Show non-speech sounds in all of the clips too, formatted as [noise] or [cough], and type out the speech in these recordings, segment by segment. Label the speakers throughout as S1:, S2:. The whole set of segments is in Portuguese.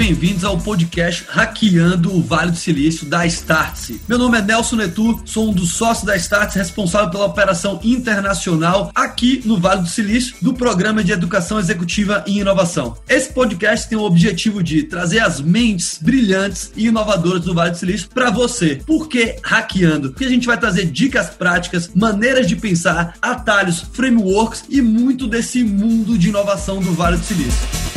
S1: bem-vindos ao podcast Hackeando o Vale do Silício da Startse. Meu nome é Nelson Netu, sou um dos sócios da Startse, responsável pela operação internacional aqui no Vale do Silício do Programa de Educação Executiva e Inovação. Esse podcast tem o objetivo de trazer as mentes brilhantes e inovadoras do Vale do Silício para você. Por que hackeando? Porque a gente vai trazer dicas práticas, maneiras de pensar, atalhos, frameworks e muito desse mundo de inovação do Vale do Silício.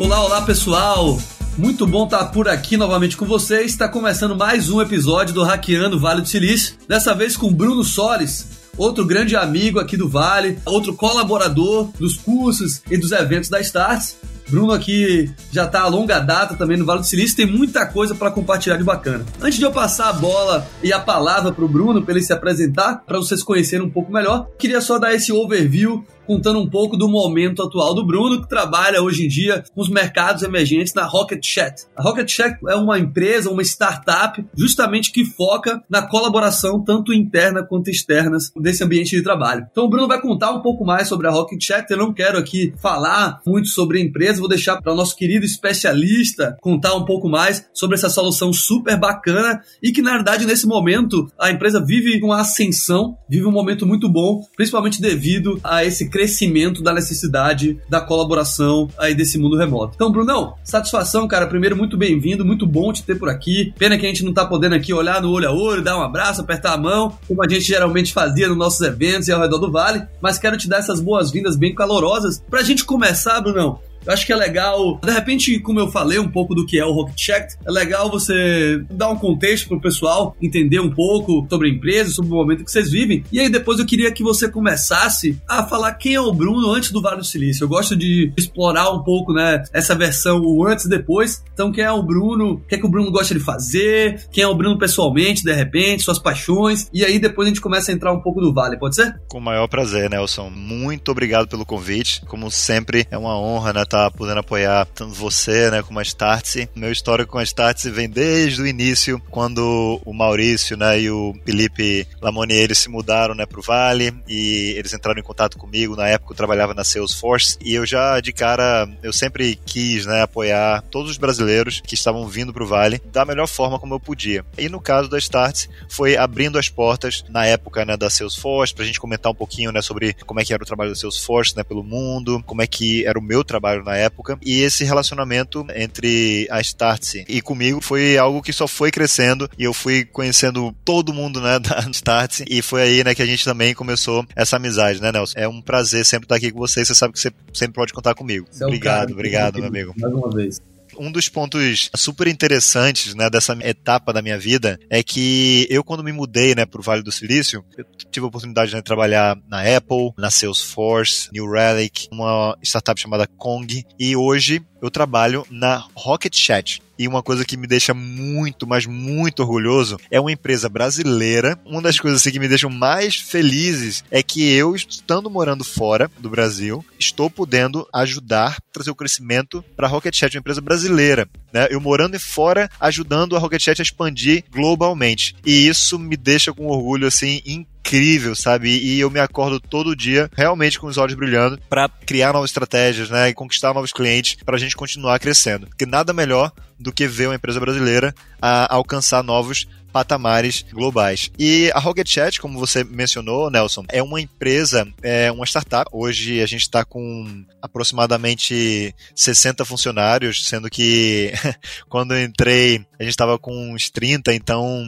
S1: Olá, olá pessoal! Muito bom estar por aqui novamente com vocês. Está começando mais um episódio do Hackeando Vale do Silício. Dessa vez com Bruno Solis, outro grande amigo aqui do Vale, outro colaborador dos cursos e dos eventos da Starts. Bruno aqui já está a longa data também no Vale do Silício, tem muita coisa para compartilhar de bacana. Antes de eu passar a bola e a palavra para o Bruno, para ele se apresentar, para vocês conhecerem um pouco melhor, queria só dar esse overview contando um pouco do momento atual do Bruno, que trabalha hoje em dia com os mercados emergentes na Rocket Chat. A Rocket Chat é uma empresa, uma startup, justamente que foca na colaboração tanto interna quanto externa desse ambiente de trabalho. Então o Bruno vai contar um pouco mais sobre a Rocket Chat. Eu não quero aqui falar muito sobre a empresa, vou deixar para o nosso querido especialista contar um pouco mais sobre essa solução super bacana e que na verdade nesse momento a empresa vive uma ascensão, vive um momento muito bom, principalmente devido a esse crescimento crescimento da necessidade da colaboração aí desse mundo remoto. Então, Brunão, satisfação, cara. Primeiro, muito bem-vindo, muito bom te ter por aqui. Pena que a gente não tá podendo aqui olhar no olho a olho, dar um abraço, apertar a mão, como a gente geralmente fazia nos nossos eventos e ao redor do vale, mas quero te dar essas boas-vindas bem calorosas. Pra gente começar, Brunão, eu acho que é legal, de repente, como eu falei um pouco do que é o Rocket Check, é legal você dar um contexto pro pessoal entender um pouco sobre a empresa, sobre o momento que vocês vivem. E aí depois eu queria que você começasse a falar quem é o Bruno antes do Vale do Silício. Eu gosto de explorar um pouco, né, essa versão o antes e depois. Então, quem é o Bruno? O que é que o Bruno gosta de fazer? Quem é o Bruno pessoalmente, de repente, suas paixões? E aí depois a gente começa a entrar um pouco do Vale, pode ser?
S2: Com o maior prazer, Nelson. Muito obrigado pelo convite. Como sempre, é uma honra, né, tá podendo apoiar tanto você, né, como a Startse. Meu histórico com a Startse vem desde o início, quando o Maurício, né, e o Felipe Lamonier, se mudaram, né, pro Vale e eles entraram em contato comigo. Na época eu trabalhava na Salesforce e eu já, de cara, eu sempre quis, né, apoiar todos os brasileiros que estavam vindo pro Vale da melhor forma como eu podia. E no caso da Startse, foi abrindo as portas na época, né, da Salesforce, pra gente comentar um pouquinho, né, sobre como é que era o trabalho da Salesforce, né, pelo mundo, como é que era o meu trabalho na época. E esse relacionamento entre a Startse e comigo foi algo que só foi crescendo e eu fui conhecendo todo mundo, né, [laughs] da Startse e foi aí, né, que a gente também começou essa amizade, né, Nelson? É um prazer sempre estar aqui com você, você sabe que você sempre pode contar comigo. É obrigado, cara, obrigado, meu amigo.
S1: Mais uma vez
S2: um dos pontos super interessantes, né, dessa etapa da minha vida é que eu quando me mudei, né, pro Vale do Silício, eu tive a oportunidade de trabalhar na Apple, na Salesforce, New Relic, uma startup chamada Kong, e hoje eu trabalho na Rocket Chat. E uma coisa que me deixa muito, mas muito orgulhoso é uma empresa brasileira. Uma das coisas assim, que me deixam mais felizes é que eu, estando morando fora do Brasil, estou podendo ajudar, trazer o crescimento para a Rocket Chat, uma empresa brasileira. Né? Eu morando fora, ajudando a Rocket Chat a expandir globalmente. E isso me deixa com orgulho assim incrível, sabe? E eu me acordo todo dia realmente com os olhos brilhando para criar novas estratégias, né? E conquistar novos clientes para a gente continuar crescendo. Porque nada melhor do que ver uma empresa brasileira a alcançar novos patamares globais. E a Rocket Chat, como você mencionou, Nelson, é uma empresa, é uma startup. Hoje a gente está com aproximadamente 60 funcionários, sendo que [laughs] quando eu entrei a gente estava com uns 30, então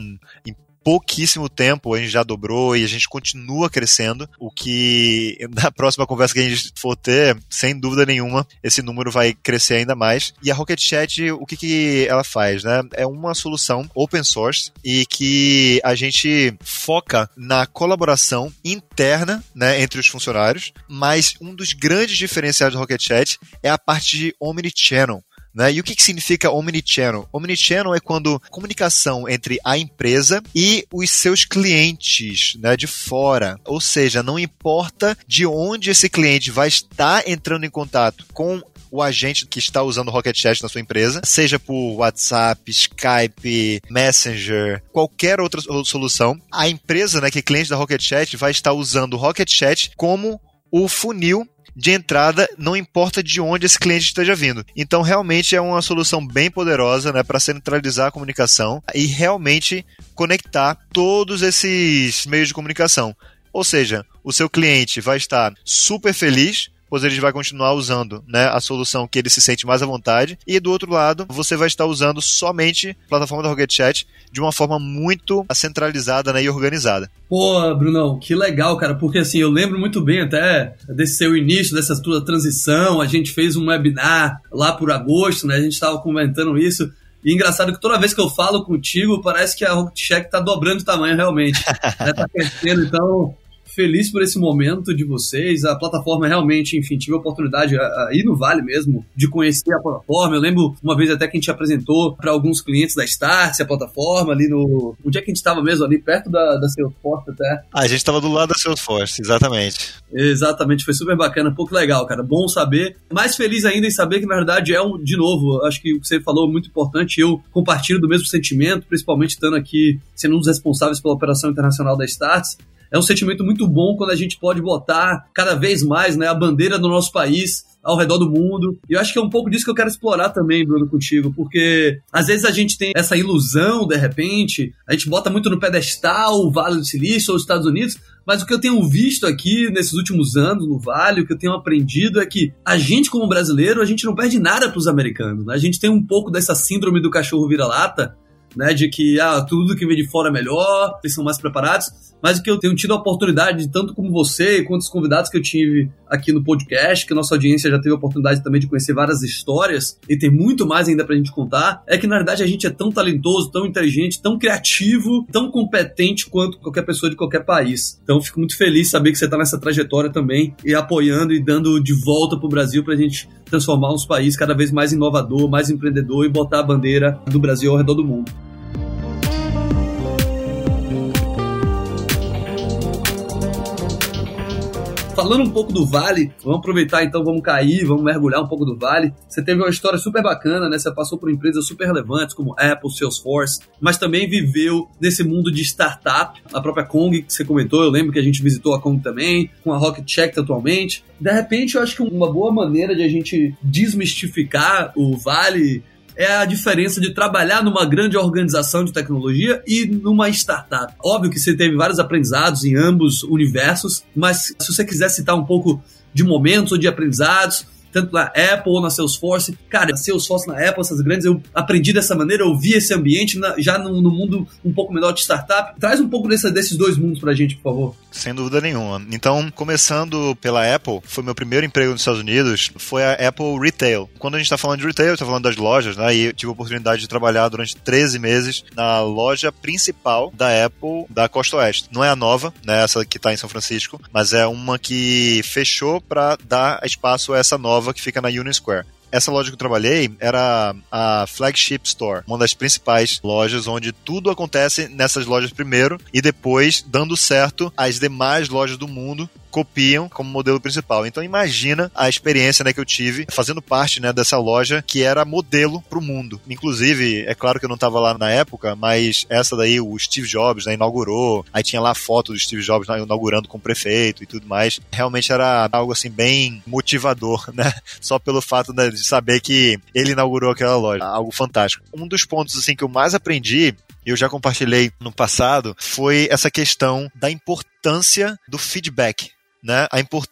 S2: em pouquíssimo tempo a gente já dobrou e a gente continua crescendo, o que [laughs] na próxima conversa que a gente for ter, sem dúvida nenhuma, esse número vai crescer ainda mais. E a Rocket Chat, o que, que ela faz, né? É uma solução open source e que a gente foca na colaboração interna, né, entre os funcionários, mas um dos grandes diferenciais do Rocket Chat é a parte de omnichannel. Né? E o que, que significa omnichannel? Omnichannel é quando comunicação entre a empresa e os seus clientes né, de fora. Ou seja, não importa de onde esse cliente vai estar entrando em contato com o agente que está usando o Rocket Chat na sua empresa, seja por WhatsApp, Skype, Messenger, qualquer outra solução, a empresa, né, que é cliente da Rocket Chat, vai estar usando o Rocket Chat como o funil de entrada, não importa de onde esse cliente esteja vindo. Então, realmente é uma solução bem poderosa né, para centralizar a comunicação e realmente conectar todos esses meios de comunicação. Ou seja, o seu cliente vai estar super feliz pois ele vai continuar usando né, a solução que ele se sente mais à vontade. E do outro lado, você vai estar usando somente a plataforma da Rocket Chat de uma forma muito centralizada né, e organizada.
S1: Pô, Brunão, que legal, cara, porque assim, eu lembro muito bem até desse seu início, dessa tua transição, a gente fez um webinar lá por agosto, né, a gente estava comentando isso, e engraçado que toda vez que eu falo contigo, parece que a Rocket Check tá dobrando de tamanho realmente. [laughs] né? Tá crescendo, então feliz por esse momento de vocês. A plataforma realmente, enfim, tive a oportunidade aí no Vale mesmo de conhecer a plataforma. Eu lembro uma vez até que a gente apresentou para alguns clientes da Startse a plataforma ali no. Onde é que a gente estava mesmo? Ali perto da, da Salesforce até.
S2: Ah, a gente estava do lado da Salesforce, exatamente.
S1: Exatamente, foi super bacana, um pouco legal, cara. Bom saber. Mais feliz ainda em saber que, na verdade, é um, de novo, acho que o que você falou é muito importante. Eu compartilho do mesmo sentimento, principalmente estando aqui sendo um dos responsáveis pela operação internacional da Starts é um sentimento muito bom quando a gente pode botar cada vez mais né, a bandeira do nosso país ao redor do mundo. E eu acho que é um pouco disso que eu quero explorar também, Bruno, contigo, porque às vezes a gente tem essa ilusão, de repente, a gente bota muito no pedestal o Vale do Silício ou os Estados Unidos, mas o que eu tenho visto aqui nesses últimos anos no Vale, o que eu tenho aprendido é que a gente, como brasileiro, a gente não perde nada para os americanos. Né? A gente tem um pouco dessa síndrome do cachorro vira-lata, né, de que ah, tudo que vem de fora é melhor, eles são mais preparados, mas o que eu tenho tido a oportunidade, tanto como você, quanto os convidados que eu tive aqui no podcast, que a nossa audiência já teve a oportunidade também de conhecer várias histórias, e tem muito mais ainda pra gente contar, é que na verdade a gente é tão talentoso, tão inteligente, tão criativo, tão competente quanto qualquer pessoa de qualquer país. Então fico muito feliz de saber que você tá nessa trajetória também, e apoiando e dando de volta pro Brasil pra gente transformar uns países cada vez mais inovador, mais empreendedor e botar a bandeira do Brasil ao redor do mundo. Falando um pouco do Vale, vamos aproveitar então, vamos cair, vamos mergulhar um pouco do Vale. Você teve uma história super bacana, né? Você passou por empresas super relevantes como Apple, Salesforce, mas também viveu nesse mundo de startup. A própria Kong que você comentou, eu lembro que a gente visitou a Kong também, com a Rocket Check atualmente. De repente, eu acho que uma boa maneira de a gente desmistificar o Vale é a diferença de trabalhar numa grande organização de tecnologia e numa startup. Óbvio que você teve vários aprendizados em ambos universos, mas se você quiser citar um pouco de momentos ou de aprendizados, tanto na Apple ou na Salesforce. Cara, Salesforce na Apple, essas grandes, eu aprendi dessa maneira, eu vi esse ambiente na, já no, no, mundo um pouco menor de startup. Traz um pouco desse, desses dois mundos pra gente, por favor.
S2: Sem dúvida nenhuma. Então, começando pela Apple, foi meu primeiro emprego nos Estados Unidos, foi a Apple Retail. Quando a gente tá falando de retail, tá falando das lojas, né? E tive a oportunidade de trabalhar durante 13 meses na loja principal da Apple da Costa Oeste. Não é a nova, né? Essa que tá em São Francisco, mas é uma que fechou para dar espaço a essa nova nova que fica na Union Square. Essa loja que eu trabalhei era a Flagship Store, uma das principais lojas onde tudo acontece nessas lojas primeiro e depois, dando certo, as demais lojas do mundo copiam como modelo principal. Então imagina a experiência né, que eu tive fazendo parte né, dessa loja que era modelo para o mundo. Inclusive, é claro que eu não estava lá na época, mas essa daí o Steve Jobs né, inaugurou. Aí tinha lá a foto do Steve Jobs né, inaugurando com o prefeito e tudo mais. Realmente era algo assim bem motivador, [laughs] né? Só pelo fato né, de saber que ele inaugurou aquela loja. Algo fantástico. Um dos pontos assim que eu mais aprendi eu já compartilhei no passado, foi essa questão da importância do feedback né, a importância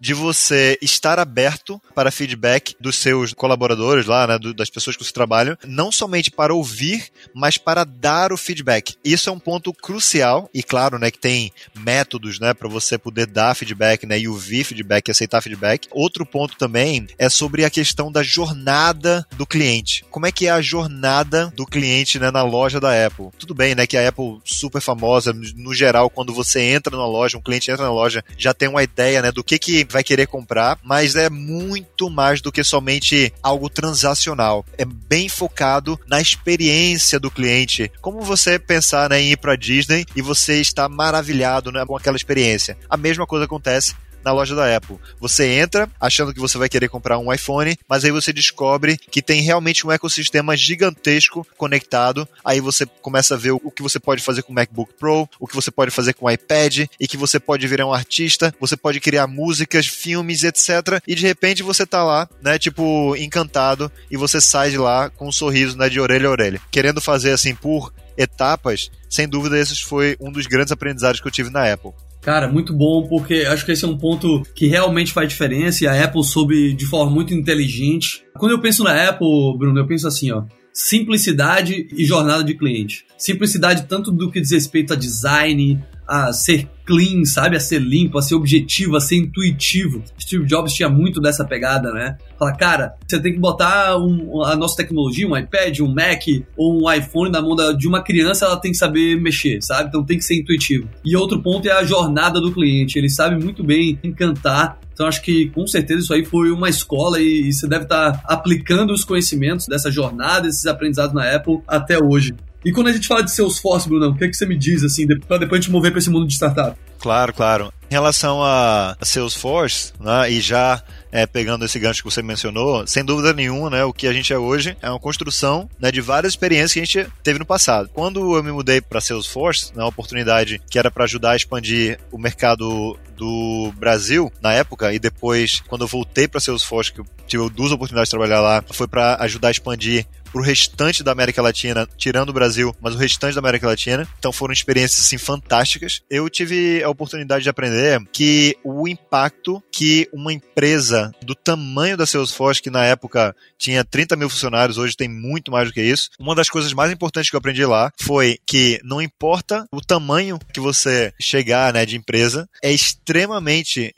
S2: de você estar aberto para feedback dos seus colaboradores lá, né, das pessoas que você trabalha, não somente para ouvir, mas para dar o feedback. Isso é um ponto crucial e claro, né, que tem métodos, né, para você poder dar feedback, né, e ouvir feedback, e aceitar feedback. Outro ponto também é sobre a questão da jornada do cliente. Como é que é a jornada do cliente, né, na loja da Apple? Tudo bem, né, que a Apple super famosa, no geral, quando você entra na loja, um cliente entra na loja, já tem uma ideia, né, do que que vai querer comprar, mas é muito mais do que somente algo transacional. É bem focado na experiência do cliente. Como você pensar né, em ir para Disney e você está maravilhado né, com aquela experiência. A mesma coisa acontece na loja da Apple. Você entra achando que você vai querer comprar um iPhone, mas aí você descobre que tem realmente um ecossistema gigantesco conectado. Aí você começa a ver o que você pode fazer com o MacBook Pro, o que você pode fazer com o iPad e que você pode virar um artista, você pode criar músicas, filmes, etc. E de repente você tá lá, né, tipo, encantado e você sai de lá com um sorriso, né, de orelha a orelha, querendo fazer assim por etapas. Sem dúvida, esse foi um dos grandes aprendizados que eu tive na Apple.
S1: Cara, muito bom, porque acho que esse é um ponto que realmente faz diferença e a Apple soube de forma muito inteligente. Quando eu penso na Apple, Bruno, eu penso assim, ó. Simplicidade e jornada de cliente. Simplicidade tanto do que diz respeito a design, a ser clean, sabe? A ser limpo, a ser objetivo, a ser intuitivo. Steve Jobs tinha muito dessa pegada, né? Fala, cara, você tem que botar um, a nossa tecnologia, um iPad, um Mac ou um iPhone na mão de uma criança, ela tem que saber mexer, sabe? Então tem que ser intuitivo. E outro ponto é a jornada do cliente. Ele sabe muito bem encantar então acho que com certeza isso aí foi uma escola e, e você deve estar aplicando os conhecimentos dessa jornada, esses aprendizados na Apple até hoje. E quando a gente fala de Salesforce, Bruno, o que, é que você me diz, assim, para depois a gente mover para esse mundo de startup?
S2: Claro, claro. Em relação a Salesforce, né, e já é, pegando esse gancho que você mencionou, sem dúvida nenhuma, né, o que a gente é hoje é uma construção né, de várias experiências que a gente teve no passado. Quando eu me mudei para Salesforce, né, uma oportunidade que era para ajudar a expandir o mercado do Brasil na época, e depois, quando eu voltei para Salesforce, que eu tive duas oportunidades de trabalhar lá, foi para ajudar a expandir para o restante da América Latina, tirando o Brasil, mas o restante da América Latina. Então foram experiências assim fantásticas. Eu tive a oportunidade de aprender que o impacto que uma empresa do tamanho da Salesforce, que na época tinha 30 mil funcionários, hoje tem muito mais do que isso. Uma das coisas mais importantes que eu aprendi lá foi que não importa o tamanho que você chegar né, de empresa, é extremamente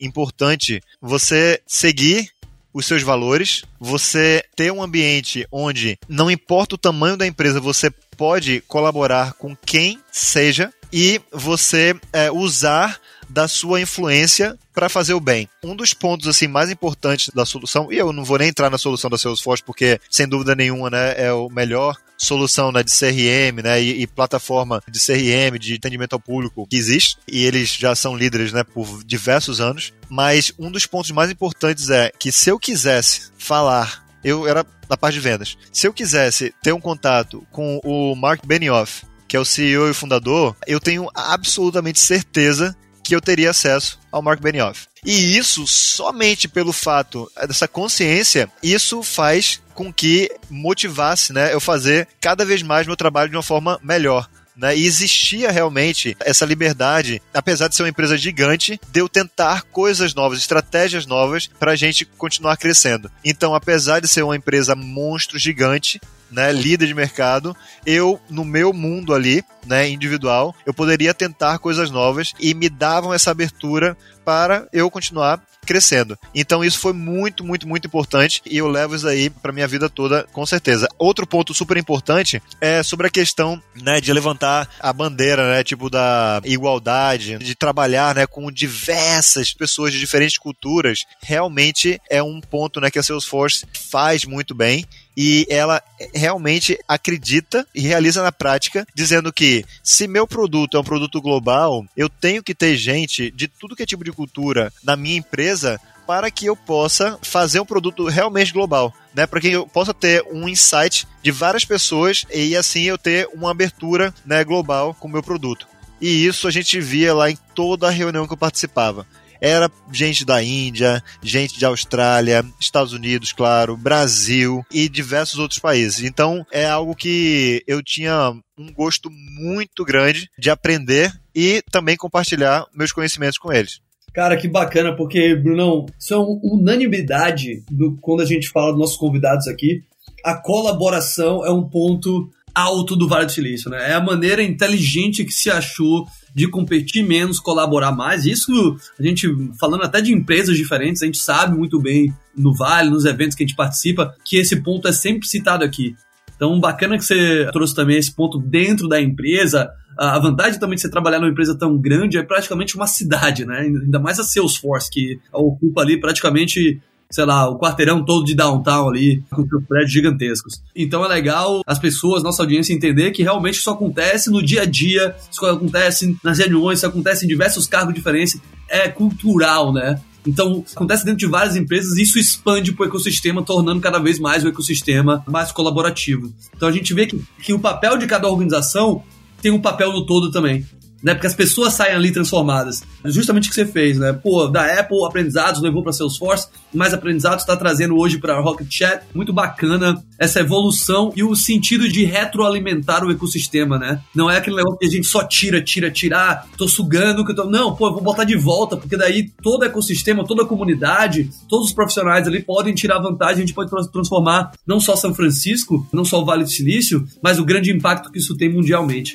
S2: importante você seguir os seus valores, você ter um ambiente onde não importa o tamanho da empresa, você pode colaborar com quem seja e você é, usar da sua influência para fazer o bem. Um dos pontos assim mais importantes da solução, e eu não vou nem entrar na solução da Salesforce porque sem dúvida nenhuma, né, é o melhor solução né, de CRM né, e, e, plataforma de CRM, de atendimento ao público que existe, e eles já são líderes né, por diversos anos. Mas um dos pontos mais importantes é que se eu quisesse falar, eu era da parte de vendas, se eu quisesse ter um contato com o Mark Benioff, que é o CEO e fundador, eu tenho absolutamente certeza que eu teria acesso ao Mark Benioff. E isso, somente pelo fato dessa consciência, isso faz com que motivasse né, eu fazer cada vez mais meu trabalho de uma forma melhor. Né? E existia realmente essa liberdade, apesar de ser uma empresa gigante, de eu tentar coisas novas, estratégias novas para a gente continuar crescendo. Então, apesar de ser uma empresa monstro gigante, né, líder de mercado, eu, no meu mundo ali, né, individual, eu poderia tentar coisas novas e me davam essa abertura para eu continuar crescendo. Então isso foi muito, muito, muito importante e eu levo isso aí para minha vida toda, com certeza. Outro ponto super importante é sobre a questão, né, de levantar a bandeira, né, tipo da igualdade, de trabalhar, né, com diversas pessoas de diferentes culturas. Realmente é um ponto, né, que a Salesforce faz muito bem e ela realmente acredita e realiza na prática, dizendo que se meu produto é um produto global, eu tenho que ter gente de tudo que é tipo de cultura na minha empresa para que eu possa fazer um produto realmente global, né? Para que eu possa ter um insight de várias pessoas e assim eu ter uma abertura, né, global com o meu produto. E isso a gente via lá em toda a reunião que eu participava era gente da Índia, gente de Austrália, Estados Unidos, claro, Brasil e diversos outros países. Então é algo que eu tinha um gosto muito grande de aprender e também compartilhar meus conhecimentos com eles.
S1: Cara, que bacana, porque, Brunão, isso é uma unanimidade do, quando a gente fala dos nossos convidados aqui. A colaboração é um ponto alto do Vale do Silício, né? É a maneira inteligente que se achou de competir menos, colaborar mais. Isso, a gente, falando até de empresas diferentes, a gente sabe muito bem no Vale, nos eventos que a gente participa, que esse ponto é sempre citado aqui. Então, bacana que você trouxe também esse ponto dentro da empresa. A vantagem também de você trabalhar numa empresa tão grande é praticamente uma cidade, né? Ainda mais a Salesforce, que ocupa ali praticamente sei lá, o quarteirão todo de downtown ali, com seus prédios gigantescos. Então é legal as pessoas, nossa audiência, entender que realmente isso acontece no dia a dia, isso acontece nas reuniões, isso acontece em diversos cargos diferentes, é cultural, né? Então, acontece dentro de várias empresas e isso expande para o ecossistema, tornando cada vez mais o ecossistema mais colaborativo. Então, a gente vê que, que o papel de cada organização tem um papel no todo também né? Porque as pessoas saem ali transformadas. Justamente o que você fez, né? Pô, da Apple, aprendizados levou para Salesforce, mais aprendizados está trazendo hoje para Rocket Chat. Muito bacana essa evolução e o sentido de retroalimentar o ecossistema, né? Não é aquele negócio que a gente só tira, tira, tirar, tô sugando que eu tô. Não, pô, eu vou botar de volta, porque daí todo ecossistema, toda a comunidade, todos os profissionais ali podem tirar vantagem, a gente pode transformar não só São Francisco, não só o Vale do Silício, mas o grande impacto que isso tem mundialmente.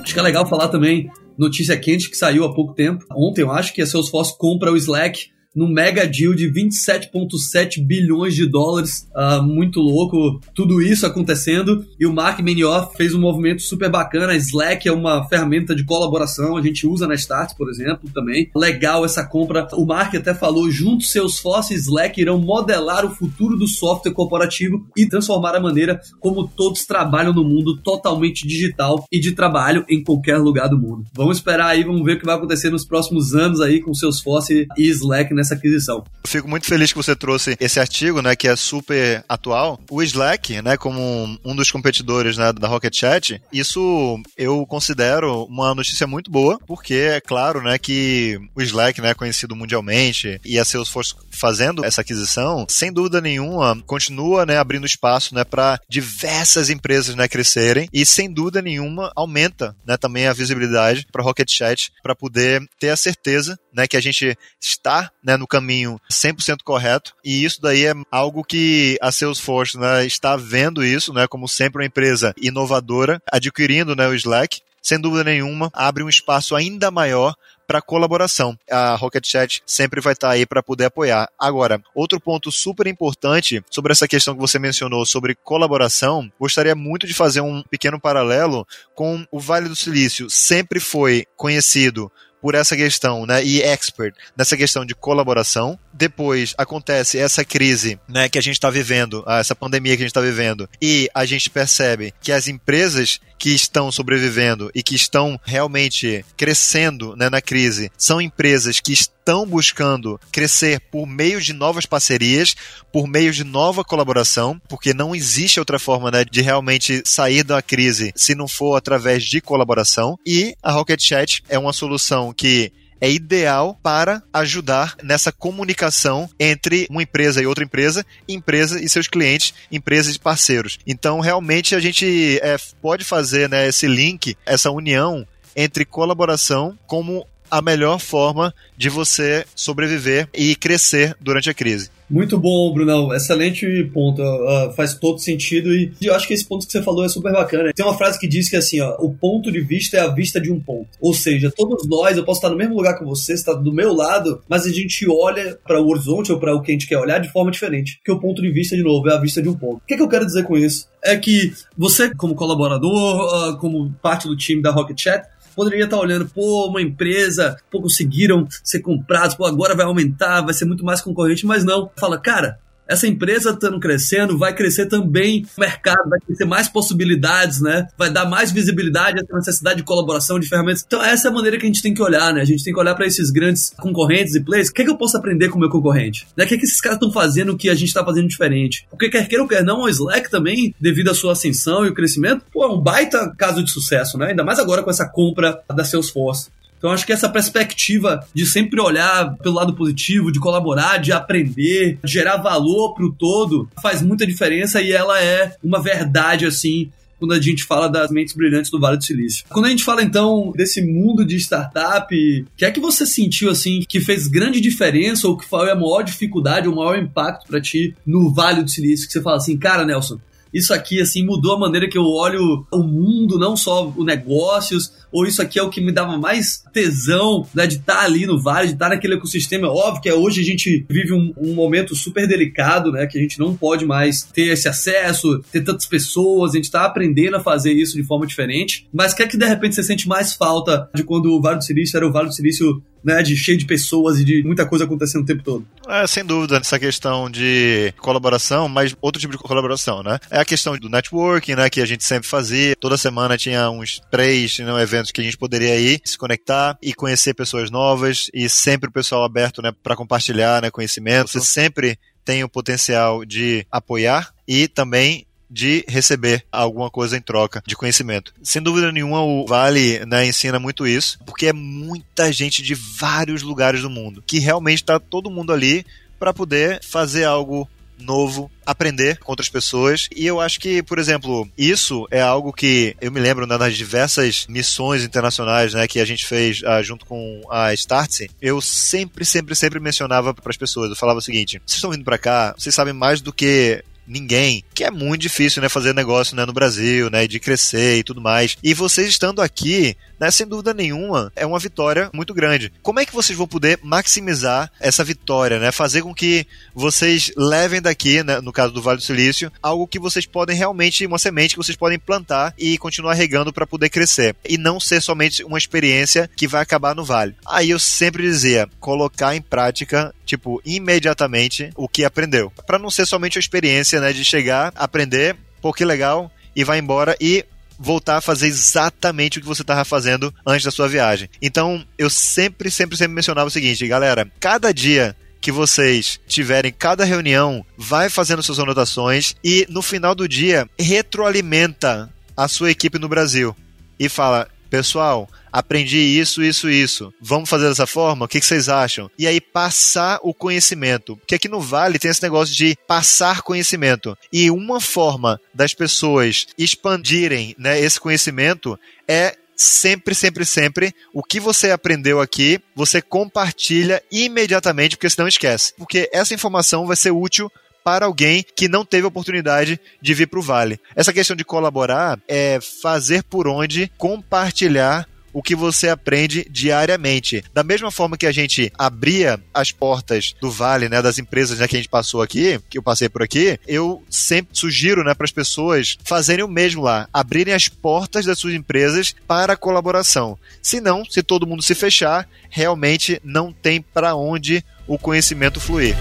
S1: Acho que é legal falar também notícia quente que saiu há pouco tempo. Ontem, eu acho que a Salesforce compra o Slack num mega deal de 27,7 bilhões de dólares. Uh, muito louco tudo isso acontecendo. E o Mark Benioff fez um movimento super bacana. A Slack é uma ferramenta de colaboração, a gente usa na Start, por exemplo, também. Legal essa compra. O Mark até falou: juntos Salesforce e Slack irão modelar o futuro do software corporativo e transformar a maneira como todos trabalham no mundo totalmente digital e de trabalho em qualquer lugar do mundo. Vamos esperar aí, vamos ver o que vai acontecer nos próximos anos aí com Salesforce e Slack nessa aquisição.
S2: Fico muito feliz que você trouxe esse artigo, né, que é super atual. O Slack, né, como um dos competidores né, da Rocket Chat, isso eu considero uma notícia muito boa, porque é claro, né, que o Slack, né, conhecido mundialmente e a Salesforce fazendo essa aquisição, sem dúvida nenhuma, continua, né, abrindo espaço, né, para diversas empresas, né, crescerem e sem dúvida nenhuma aumenta, né, também a visibilidade para Rocket Chat para poder ter a certeza, né, que a gente está, né, no caminho 100% correto. E isso daí é algo que a Salesforce né, está vendo isso, né, como sempre uma empresa inovadora, adquirindo né, o Slack. Sem dúvida nenhuma, abre um espaço ainda maior para colaboração. A Rocket Chat sempre vai estar tá aí para poder apoiar. Agora, outro ponto super importante sobre essa questão que você mencionou sobre colaboração, gostaria muito de fazer um pequeno paralelo com o Vale do Silício. Sempre foi conhecido por essa questão, né, e expert nessa questão de colaboração. Depois acontece essa crise, né, que a gente está vivendo, ah, essa pandemia que a gente está vivendo, e a gente percebe que as empresas que estão sobrevivendo e que estão realmente crescendo né, na crise são empresas que estão buscando crescer por meio de novas parcerias, por meio de nova colaboração, porque não existe outra forma né, de realmente sair da crise se não for através de colaboração. E a Rocket Chat é uma solução que é ideal para ajudar nessa comunicação entre uma empresa e outra empresa, empresa e seus clientes, empresas e parceiros. Então, realmente, a gente é, pode fazer né, esse link, essa união entre colaboração como a melhor forma de você sobreviver e crescer durante a crise.
S1: Muito bom, Brunão. Excelente ponto. Uh, faz todo sentido e eu acho que esse ponto que você falou é super bacana. Tem uma frase que diz que assim, ó, o ponto de vista é a vista de um ponto. Ou seja, todos nós, eu posso estar no mesmo lugar que você, você está do meu lado, mas a gente olha para o horizonte ou para o que a gente quer olhar de forma diferente. Porque o ponto de vista, de novo, é a vista de um ponto. O que, é que eu quero dizer com isso? É que você, como colaborador, uh, como parte do time da Rocket Chat, poderia estar olhando, pô, uma empresa, pô, conseguiram ser comprados, pô, agora vai aumentar, vai ser muito mais concorrente, mas não. Fala, cara, essa empresa estando crescendo, vai crescer também o mercado, vai crescer mais possibilidades, né? Vai dar mais visibilidade essa necessidade de colaboração, de ferramentas. Então, essa é a maneira que a gente tem que olhar, né? A gente tem que olhar para esses grandes concorrentes e players. O que, é que eu posso aprender com o meu concorrente? Né? O que, é que esses caras estão fazendo que a gente está fazendo diferente? Porque quer queira ou quer não, o Slack também, devido à sua ascensão e o crescimento, pô, é um baita caso de sucesso, né? Ainda mais agora com essa compra da Salesforce. Então acho que essa perspectiva de sempre olhar pelo lado positivo, de colaborar, de aprender, de gerar valor pro todo, faz muita diferença e ela é uma verdade assim quando a gente fala das mentes brilhantes do Vale do Silício. Quando a gente fala então desse mundo de startup, o que é que você sentiu assim que fez grande diferença ou que foi a maior dificuldade, o maior impacto para ti no Vale do Silício? Que você fala assim, cara, Nelson, isso aqui assim mudou a maneira que eu olho o mundo, não só os negócios, ou isso aqui é o que me dava mais tesão né, de estar tá ali no vale, de estar tá naquele ecossistema. Óbvio que hoje a gente vive um, um, momento super delicado, né? Que a gente não pode mais ter esse acesso, ter tantas pessoas, a gente está aprendendo a fazer isso de forma diferente. Mas quer que de repente você sente mais falta de quando o Vale do Silício era o Vale do Silício né? De cheio de pessoas e de muita coisa acontecendo o tempo todo.
S2: É, sem dúvida, essa questão de colaboração, mas outro tipo de colaboração, né? É a questão do networking, né? Que a gente sempre fazia. Toda semana tinha uns três né, eventos que a gente poderia ir, se conectar e conhecer pessoas novas e sempre o pessoal aberto, né? Para compartilhar né, conhecimento. Você sempre tem o potencial de apoiar e também de receber alguma coisa em troca de conhecimento. Sem dúvida nenhuma, o Vale né, ensina muito isso, porque é muita gente de vários lugares do mundo, que realmente está todo mundo ali para poder fazer algo novo, aprender com outras pessoas. E eu acho que, por exemplo, isso é algo que eu me lembro né, nas diversas missões internacionais né, que a gente fez uh, junto com a Startse. Eu sempre, sempre, sempre mencionava para as pessoas. Eu falava o seguinte: vocês estão vindo para cá, vocês sabem mais do que ninguém, que é muito difícil, né, fazer negócio, né, no Brasil, né, de crescer e tudo mais. E vocês estando aqui, né, sem dúvida nenhuma, é uma vitória muito grande. Como é que vocês vão poder maximizar essa vitória, né, fazer com que vocês levem daqui, né, no caso do Vale do Silício, algo que vocês podem realmente, uma semente que vocês podem plantar e continuar regando para poder crescer, e não ser somente uma experiência que vai acabar no Vale. Aí eu sempre dizia, colocar em prática, tipo, imediatamente o que aprendeu, para não ser somente uma experiência, né, de chegar, aprender, pô, que legal, e vai embora e voltar a fazer exatamente o que você estava fazendo antes da sua viagem. Então, eu sempre, sempre, sempre mencionava o seguinte, galera, cada dia que vocês tiverem cada reunião, vai fazendo suas anotações e no final do dia retroalimenta a sua equipe no Brasil e fala: pessoal, aprendi isso, isso, isso. Vamos fazer dessa forma? O que, vocês acham? E aí passar o conhecimento. Porque aqui no Vale tem esse negócio de passar conhecimento. E uma forma das pessoas expandirem né, esse conhecimento é sempre, sempre, sempre o que você aprendeu aqui, você compartilha imediatamente, porque senão esquece. Porque essa informação vai ser útil para alguém que não teve oportunidade de vir para o Vale. Essa questão de colaborar é fazer por onde compartilhar o que você aprende diariamente. Da mesma forma que a gente abria as portas do Vale, né, das empresas né, que a gente passou aqui, que eu passei por aqui, eu sempre sugiro né, para as pessoas fazerem o mesmo lá, abrirem as portas das suas empresas para a colaboração. Se não, se todo mundo se fechar, realmente não tem para onde o conhecimento fluir.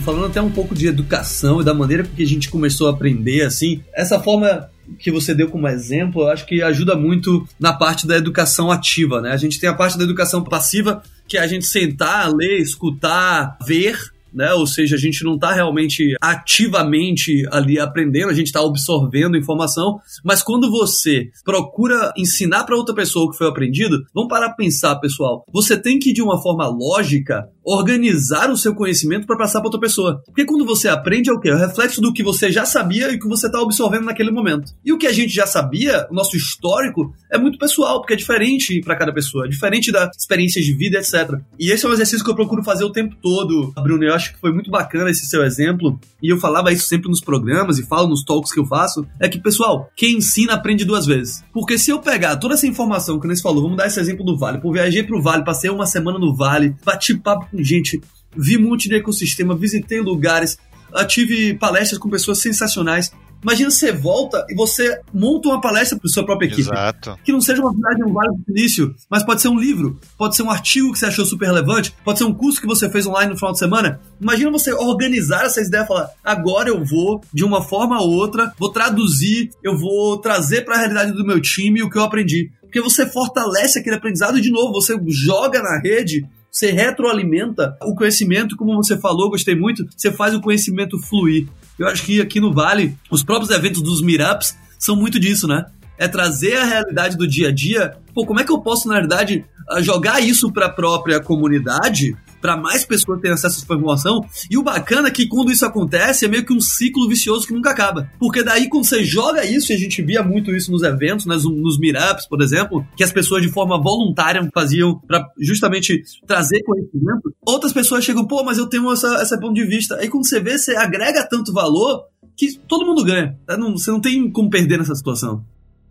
S1: Falando até um pouco de educação e da maneira que a gente começou a aprender, assim, essa forma que você deu como exemplo, eu acho que ajuda muito na parte da educação ativa, né? A gente tem a parte da educação passiva, que é a gente sentar, ler, escutar, ver, né? Ou seja, a gente não está realmente ativamente ali aprendendo, a gente está absorvendo informação, mas quando você procura ensinar para outra pessoa o que foi aprendido, vamos parar para pensar, pessoal. Você tem que de uma forma lógica organizar o seu conhecimento para passar para outra pessoa. Porque quando você aprende é o quê? É o reflexo do que você já sabia e o que você está absorvendo naquele momento. E o que a gente já sabia, o nosso histórico, é muito pessoal, porque é diferente para cada pessoa, é diferente das experiências de vida, etc. E esse é um exercício que eu procuro fazer o tempo todo, Bruno. Eu acho que foi muito bacana esse seu exemplo, e eu falava isso sempre nos programas e falo nos talks que eu faço, é que, pessoal, quem ensina aprende duas vezes. Porque se eu pegar toda essa informação que o falou, vamos dar esse exemplo do Vale, pô, viajei pro Vale, passei uma semana no Vale, bati papo com gente, vi um monte de ecossistema, visitei lugares, tive palestras com pessoas sensacionais. Imagina você volta e você monta uma palestra para sua própria equipe.
S2: Exato.
S1: Que não seja uma viagem no Vale do Início, mas pode ser um livro, pode ser um artigo que você achou super relevante, pode ser um curso que você fez online no final de semana. Imagina você organizar essa ideia e falar: agora eu vou, de uma forma ou outra, vou traduzir, eu vou trazer para a realidade do meu time o que eu aprendi. Porque você fortalece aquele aprendizado de novo, você joga na rede você retroalimenta o conhecimento, como você falou, gostei muito, você faz o conhecimento fluir. Eu acho que aqui no Vale, os próprios eventos dos meetups são muito disso, né? É trazer a realidade do dia a dia. Pô, como é que eu posso, na verdade, jogar isso para a própria comunidade para mais pessoas terem acesso essa informação. E o bacana é que quando isso acontece é meio que um ciclo vicioso que nunca acaba. Porque daí quando você joga isso, e a gente via muito isso nos eventos, né, nos meetups, por exemplo, que as pessoas de forma voluntária faziam para justamente trazer conhecimento, outras pessoas chegam, pô, mas eu tenho essa, esse ponto de vista. Aí quando você vê, você agrega tanto valor que todo mundo ganha. Tá? você não tem como perder nessa situação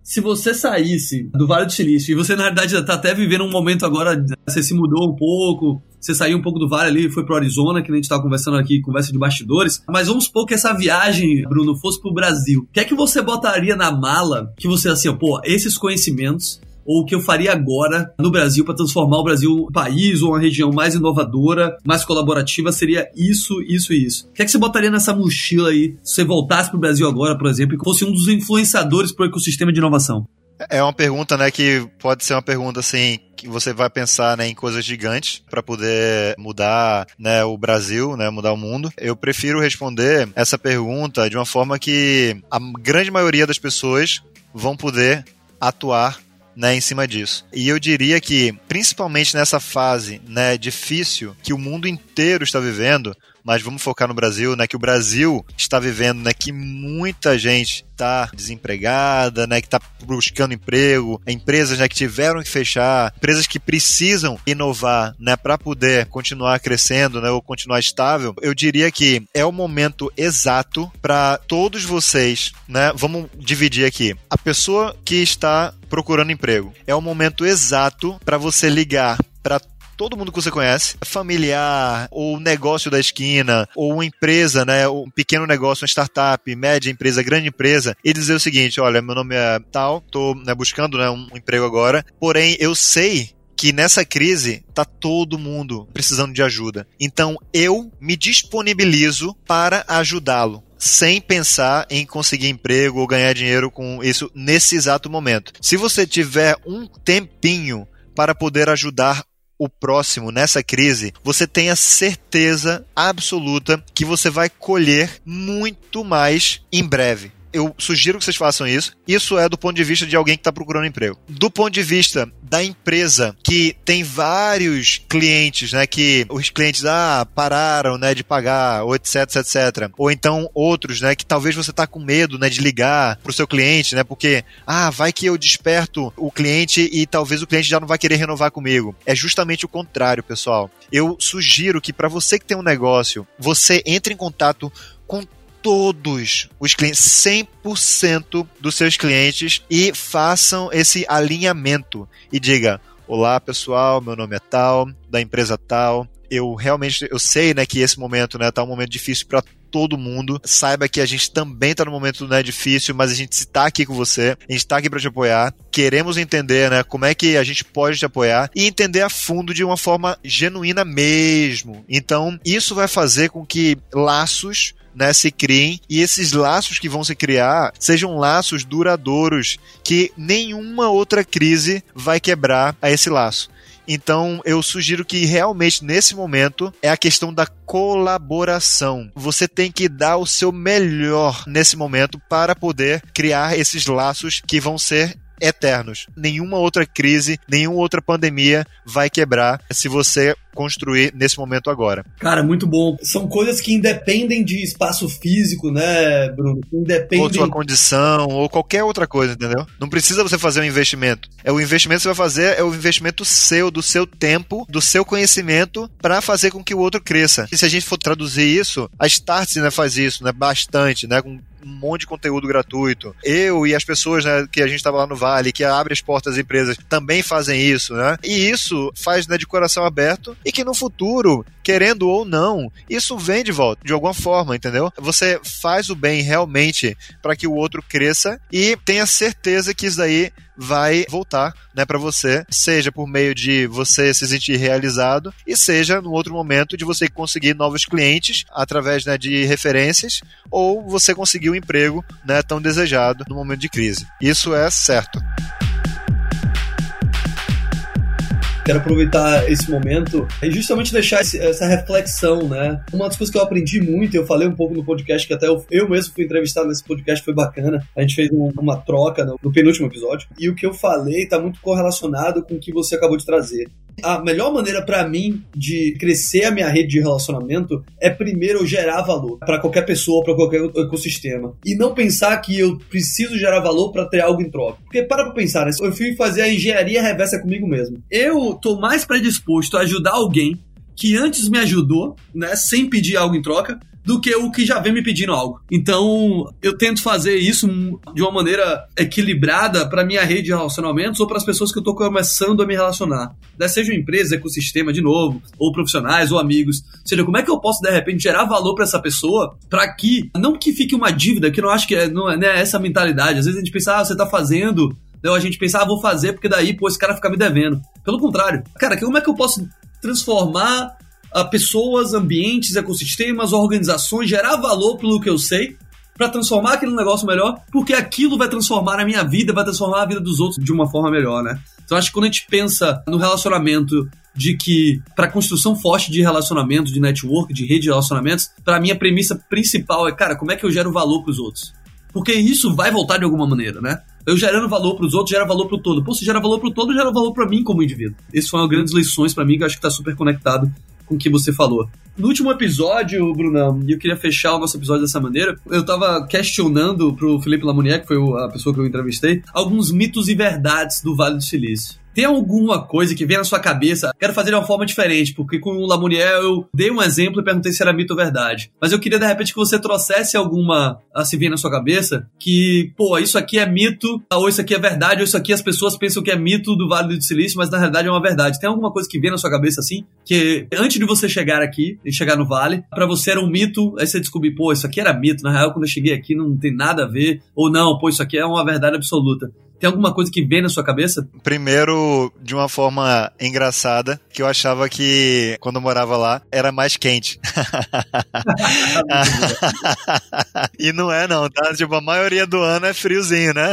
S1: se você saísse do Vale do Silício e você, na verdade, tá até vivendo um momento agora, você se mudou um pouco, você saiu um pouco do Vale ali e foi pro Arizona, que a gente tava conversando aqui, conversa de bastidores. Mas vamos supor que essa viagem, Bruno, fosse pro Brasil. O que é que você botaria na mala que você, assim, ó, pô, esses conhecimentos ou o que eu faria agora no Brasil para transformar o Brasil um país ou uma região mais inovadora, mais colaborativa, seria isso, isso e isso. O que é que você botaria nessa mochila aí se você voltasse para o Brasil agora, por exemplo, e fosse um dos influenciadores para o ecossistema de inovação?
S2: É uma pergunta, né, que pode ser uma pergunta assim que você vai pensar né, em coisas gigantes para poder mudar né, o Brasil, né, mudar o mundo. Eu prefiro responder essa pergunta de uma forma que a grande maioria das pessoas vão poder atuar né, em cima disso. E eu diria que, principalmente nessa fase né, difícil que o mundo inteiro está vivendo, mas vamos focar no Brasil, né? Que o Brasil está vivendo, né? Que muita gente está desempregada, né? Que está buscando emprego, empresas né, que tiveram que fechar, empresas que precisam inovar, né? Para poder continuar crescendo, né? Ou continuar estável. Eu diria que é o momento exato para todos vocês, né? Vamos dividir aqui. A pessoa que está procurando emprego é o momento exato para você ligar para todo mundo que você conhece, familiar, ou negócio da esquina, ou uma empresa, né, um pequeno negócio, uma startup, média empresa, grande empresa, e dizer o seguinte, olha, meu nome é tal, tô né, buscando né, um emprego agora, porém eu sei que nessa crise tá todo mundo precisando de ajuda. Então eu me disponibilizo para ajudá-lo sem pensar em conseguir emprego ou ganhar dinheiro com isso nesse exato momento. Se você tiver um tempinho para poder ajudar o próximo nessa crise, você tenha certeza absoluta que você vai colher muito mais em breve eu sugiro que vocês façam isso. Isso é do ponto de vista de alguém que está procurando emprego. Do ponto de vista da empresa que tem vários clientes, né, que os clientes ah, pararam, né, de pagar, ou etc, etc. Ou então outros, né, que talvez você está com medo, né, de ligar pro seu cliente, né, porque ah, vai que eu desperto o cliente e talvez o cliente já não vai querer renovar comigo. É justamente o contrário, pessoal. Eu sugiro que para você que tem um negócio, você entre em contato com todos os clientes, 100% dos seus clientes e façam esse alinhamento e diga: "Olá, pessoal, meu nome é tal, da empresa tal. Eu realmente eu sei, né, que esse momento, né, tá um momento difícil para todo mundo. Saiba que a gente também está no momento né, difícil, mas a gente está aqui com você, a gente está aqui para te apoiar. Queremos entender né, como é que a gente pode te apoiar e entender a fundo de uma forma genuína mesmo. Então, isso vai fazer com que laços né, se criem e esses laços que vão se criar sejam laços duradouros que nenhuma outra crise vai quebrar a esse laço. Então, eu sugiro que realmente nesse momento é a questão da colaboração. Você tem que dar o seu melhor nesse momento para poder criar esses laços que vão ser eternos. Nenhuma outra crise, nenhuma outra pandemia vai quebrar se você construir nesse momento agora.
S1: Cara, muito bom. São coisas que independem de espaço físico, né, Bruno? Independem...
S2: Ou sua condição, ou qualquer outra coisa, entendeu? Não precisa você fazer um investimento. É o investimento que você vai fazer, é o investimento seu, do seu tempo, do seu conhecimento, para fazer com que o outro cresça. E se a gente for traduzir isso, a Startse né, faz isso, né, bastante, né, com um monte de conteúdo gratuito. Eu e as pessoas né, que a gente estava lá no Vale, que abre as portas às empresas, também fazem isso, né? E isso faz né, de coração aberto e que no futuro, querendo ou não, isso vem de volta, de alguma forma, entendeu? Você faz o bem realmente para que o outro cresça e tenha certeza que isso daí vai voltar, né, para você, seja por meio de você se sentir realizado e seja no outro momento de você conseguir novos clientes através, né, de referências ou você conseguir o um emprego, né, tão desejado no momento de crise. Isso é certo.
S1: Quero aproveitar esse momento e justamente deixar esse, essa reflexão, né? Uma das coisas que eu aprendi muito, eu falei um pouco no podcast, que até eu, eu mesmo fui entrevistado nesse podcast, foi bacana. A gente fez um, uma troca no, no, penúltimo episódio. E o que eu falei tá muito correlacionado com o que você acabou de trazer. A melhor maneira para mim de crescer a minha rede de relacionamento é primeiro eu gerar valor para qualquer pessoa, para qualquer ecossistema. E não pensar que eu preciso gerar valor para ter algo em troca. Porque para pra pensar, né? eu fui fazer a engenharia reversa comigo mesmo. Eu tô mais predisposto a ajudar alguém que antes me ajudou, né, sem pedir algo em troca, do que o que já vem me pedindo algo. Então, eu tento fazer isso de uma maneira equilibrada para minha rede de relacionamentos ou para as pessoas que eu estou começando a me relacionar. Né, seja empresa, ecossistema de novo, ou profissionais, ou amigos. Ou seja, como é que eu posso, de repente, gerar valor para essa pessoa para que, não que fique uma dívida, que eu não acho que é, não é, né, essa mentalidade. Às vezes a gente pensa, ah, você está fazendo então a gente pensa, ah, vou fazer porque daí, pô, esse cara fica me devendo. Pelo contrário. Cara, como é que eu posso transformar a pessoas, ambientes, ecossistemas, organizações, gerar valor pelo que eu sei, para transformar aquele negócio melhor, porque aquilo vai transformar a minha vida, vai transformar a vida dos outros de uma forma melhor, né? Então acho que quando a gente pensa no relacionamento de que para construção forte de relacionamento, de network, de rede de relacionamentos, para mim a premissa principal é, cara, como é que eu gero valor para os outros? Porque isso vai voltar de alguma maneira, né? Eu gerando valor para os outros, gera valor para o todo. Pô, se gera valor para o todo, gera valor para mim como indivíduo. Essas foram grandes lições para mim que eu acho que está super conectado com o que você falou. No último episódio, Brunão, e eu queria fechar o nosso episódio dessa maneira, eu tava questionando pro Felipe Lamounier, que foi a pessoa que eu entrevistei, alguns mitos e verdades do Vale do Silício. Tem alguma coisa que vem na sua cabeça? Quero fazer de uma forma diferente, porque com o Lamounier eu dei um exemplo e perguntei se era mito ou verdade. Mas eu queria de repente que você trouxesse alguma a se vir na sua cabeça que, pô, isso aqui é mito, ou isso aqui é verdade, ou isso aqui as pessoas pensam que é mito do Vale do Silício, mas na realidade é uma verdade. Tem alguma coisa que vem na sua cabeça assim? Que antes de você chegar aqui e chegar no Vale, para você era um mito, aí você descobriu, pô, isso aqui era mito, na real quando eu cheguei aqui não tem nada a ver, ou não, pô, isso aqui é uma verdade absoluta. Tem alguma coisa que vem na sua cabeça?
S2: Primeiro, de uma forma engraçada, que eu achava que quando eu morava lá era mais quente. [laughs] e não é não, tá? Tipo, a maioria do ano é friozinho, né?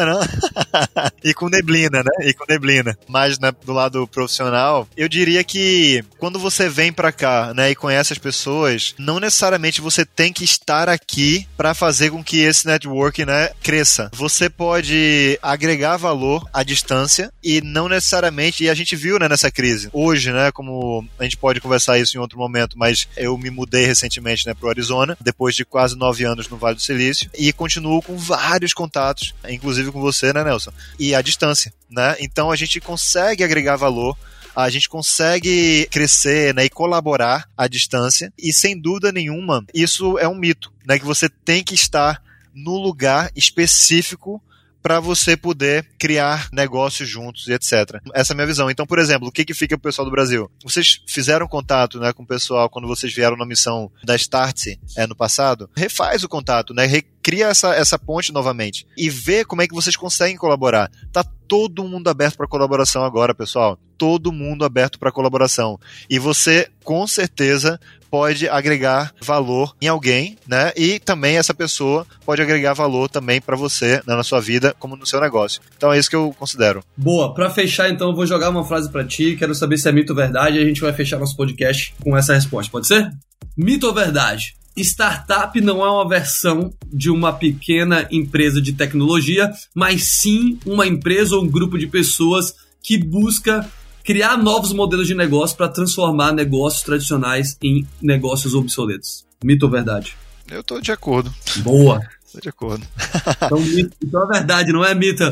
S2: [laughs] e com neblina, né? E com neblina. Mas né, do lado profissional, eu diria que quando você vem para cá, né, e conhece as pessoas, não necessariamente você tem que estar aqui para fazer com que esse network, né, cresça. Você pode agregar valor à distância e não necessariamente, e a gente viu né, nessa crise, hoje, né, como a gente pode conversar isso em outro momento, mas eu me mudei recentemente né, para o Arizona, depois de quase nove anos no Vale do Silício, e continuo com vários contatos, inclusive com você, né, Nelson? E à distância, né? Então a gente consegue agregar valor a gente consegue crescer né, e colaborar à distância, e sem dúvida nenhuma, isso é um mito, né? Que você tem que estar no lugar específico para você poder criar negócios juntos e etc. Essa é a minha visão. Então, por exemplo, o que, que fica pro pessoal do Brasil? Vocês fizeram contato né, com o pessoal quando vocês vieram na missão da Startse é, no passado? Refaz o contato, né? Cria essa, essa ponte novamente e vê como é que vocês conseguem colaborar. Tá todo mundo aberto para colaboração agora, pessoal. Todo mundo aberto para colaboração. E você, com certeza, pode agregar valor em alguém, né? E também essa pessoa pode agregar valor também para você né, na sua vida, como no seu negócio. Então é isso que eu considero.
S1: Boa. Para fechar, então, eu vou jogar uma frase para ti. Quero saber se é mito ou verdade. E a gente vai fechar nosso podcast com essa resposta. Pode ser? Mito ou verdade? Startup não é uma versão de uma pequena empresa de tecnologia, mas sim uma empresa ou um grupo de pessoas que busca criar novos modelos de negócio para transformar negócios tradicionais em negócios obsoletos. Mito ou verdade?
S2: Eu tô de acordo.
S1: Boa.
S2: Tô de acordo.
S1: Então, [laughs] mito, então é verdade, não é mito.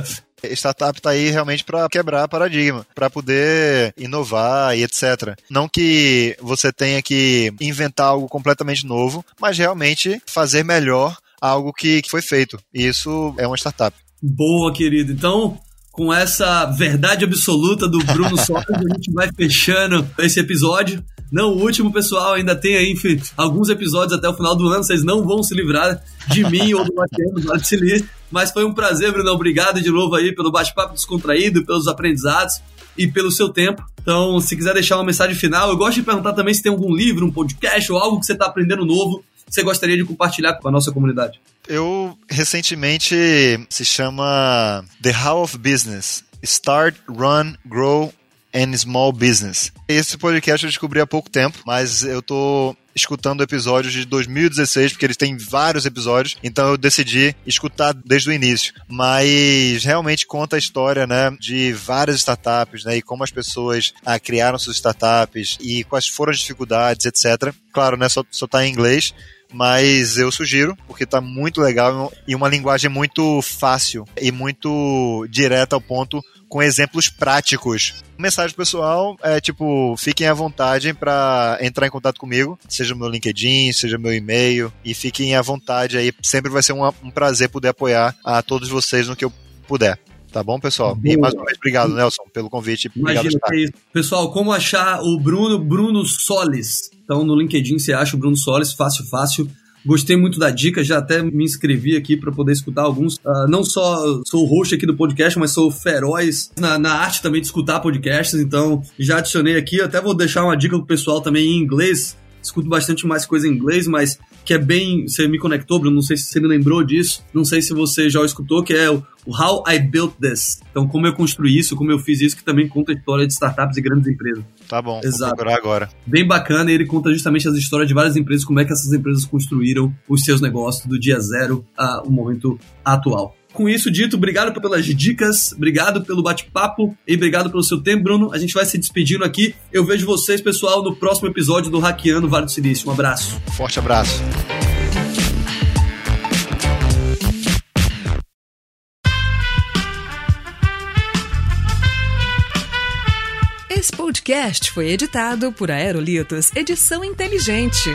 S2: Startup está aí realmente para quebrar paradigma, para poder inovar e etc. Não que você tenha que inventar algo completamente novo, mas realmente fazer melhor algo que foi feito. E isso é uma startup.
S1: Boa, querido. Então, com essa verdade absoluta do Bruno [laughs] Soares, a gente vai fechando esse episódio. Não o último, pessoal, ainda tem aí enfim, alguns episódios até o final do ano, vocês não vão se livrar de mim ou do Matheus, do Silício. Mas foi um prazer, Bruno. Obrigado de novo aí pelo bate-papo descontraído, pelos aprendizados e pelo seu tempo. Então, se quiser deixar uma mensagem final, eu gosto de perguntar também se tem algum livro, um podcast ou algo que você está aprendendo novo que você gostaria de compartilhar com a nossa comunidade.
S2: Eu recentemente se chama The How of Business. Start, Run, Grow and Small Business. Esse podcast eu descobri há pouco tempo, mas eu tô escutando episódios de 2016, porque eles têm vários episódios, então eu decidi escutar desde o início. Mas realmente conta a história, né, de várias startups, né, e como as pessoas ah, criaram suas startups e quais foram as dificuldades, etc. Claro, né, só, só tá em inglês, mas eu sugiro, porque tá muito legal e uma linguagem muito fácil e muito direta ao ponto com exemplos práticos. Mensagem pessoal é tipo, fiquem à vontade para entrar em contato comigo, seja meu LinkedIn, seja meu e-mail, e fiquem à vontade aí. Sempre vai ser um, um prazer poder apoiar a todos vocês no que eu puder. Tá bom, pessoal? Boa. E mais uma vez, obrigado, Nelson, pelo convite.
S1: Imagina
S2: obrigado,
S1: isso. Pessoal, como achar o Bruno, Bruno Solis? Então, no LinkedIn você acha o Bruno Solis, fácil, fácil. Gostei muito da dica, já até me inscrevi aqui para poder escutar alguns. Uh, não só sou host aqui do podcast, mas sou feroz na, na, arte também de escutar podcasts, então já adicionei aqui. Até vou deixar uma dica pro pessoal também em inglês. Escuto bastante mais coisa em inglês, mas que é bem. Você me conectou, Bruno, não sei se você me lembrou disso, não sei se você já o escutou, que é o How I Built This. Então, como eu construí isso, como eu fiz isso, que também conta a história de startups e grandes empresas.
S2: Tá bom, Exato. vou procurar agora.
S1: Bem bacana, e ele conta justamente as histórias de várias empresas, como é que essas empresas construíram os seus negócios do dia zero ao momento atual. Com isso dito, obrigado pelas dicas, obrigado pelo bate-papo e obrigado pelo seu tempo, Bruno. A gente vai se despedindo aqui. Eu vejo vocês, pessoal, no próximo episódio do Hackeando Vale do Silício. Um abraço.
S2: Forte abraço.
S3: Esse podcast foi editado por Aerolitos Edição Inteligente.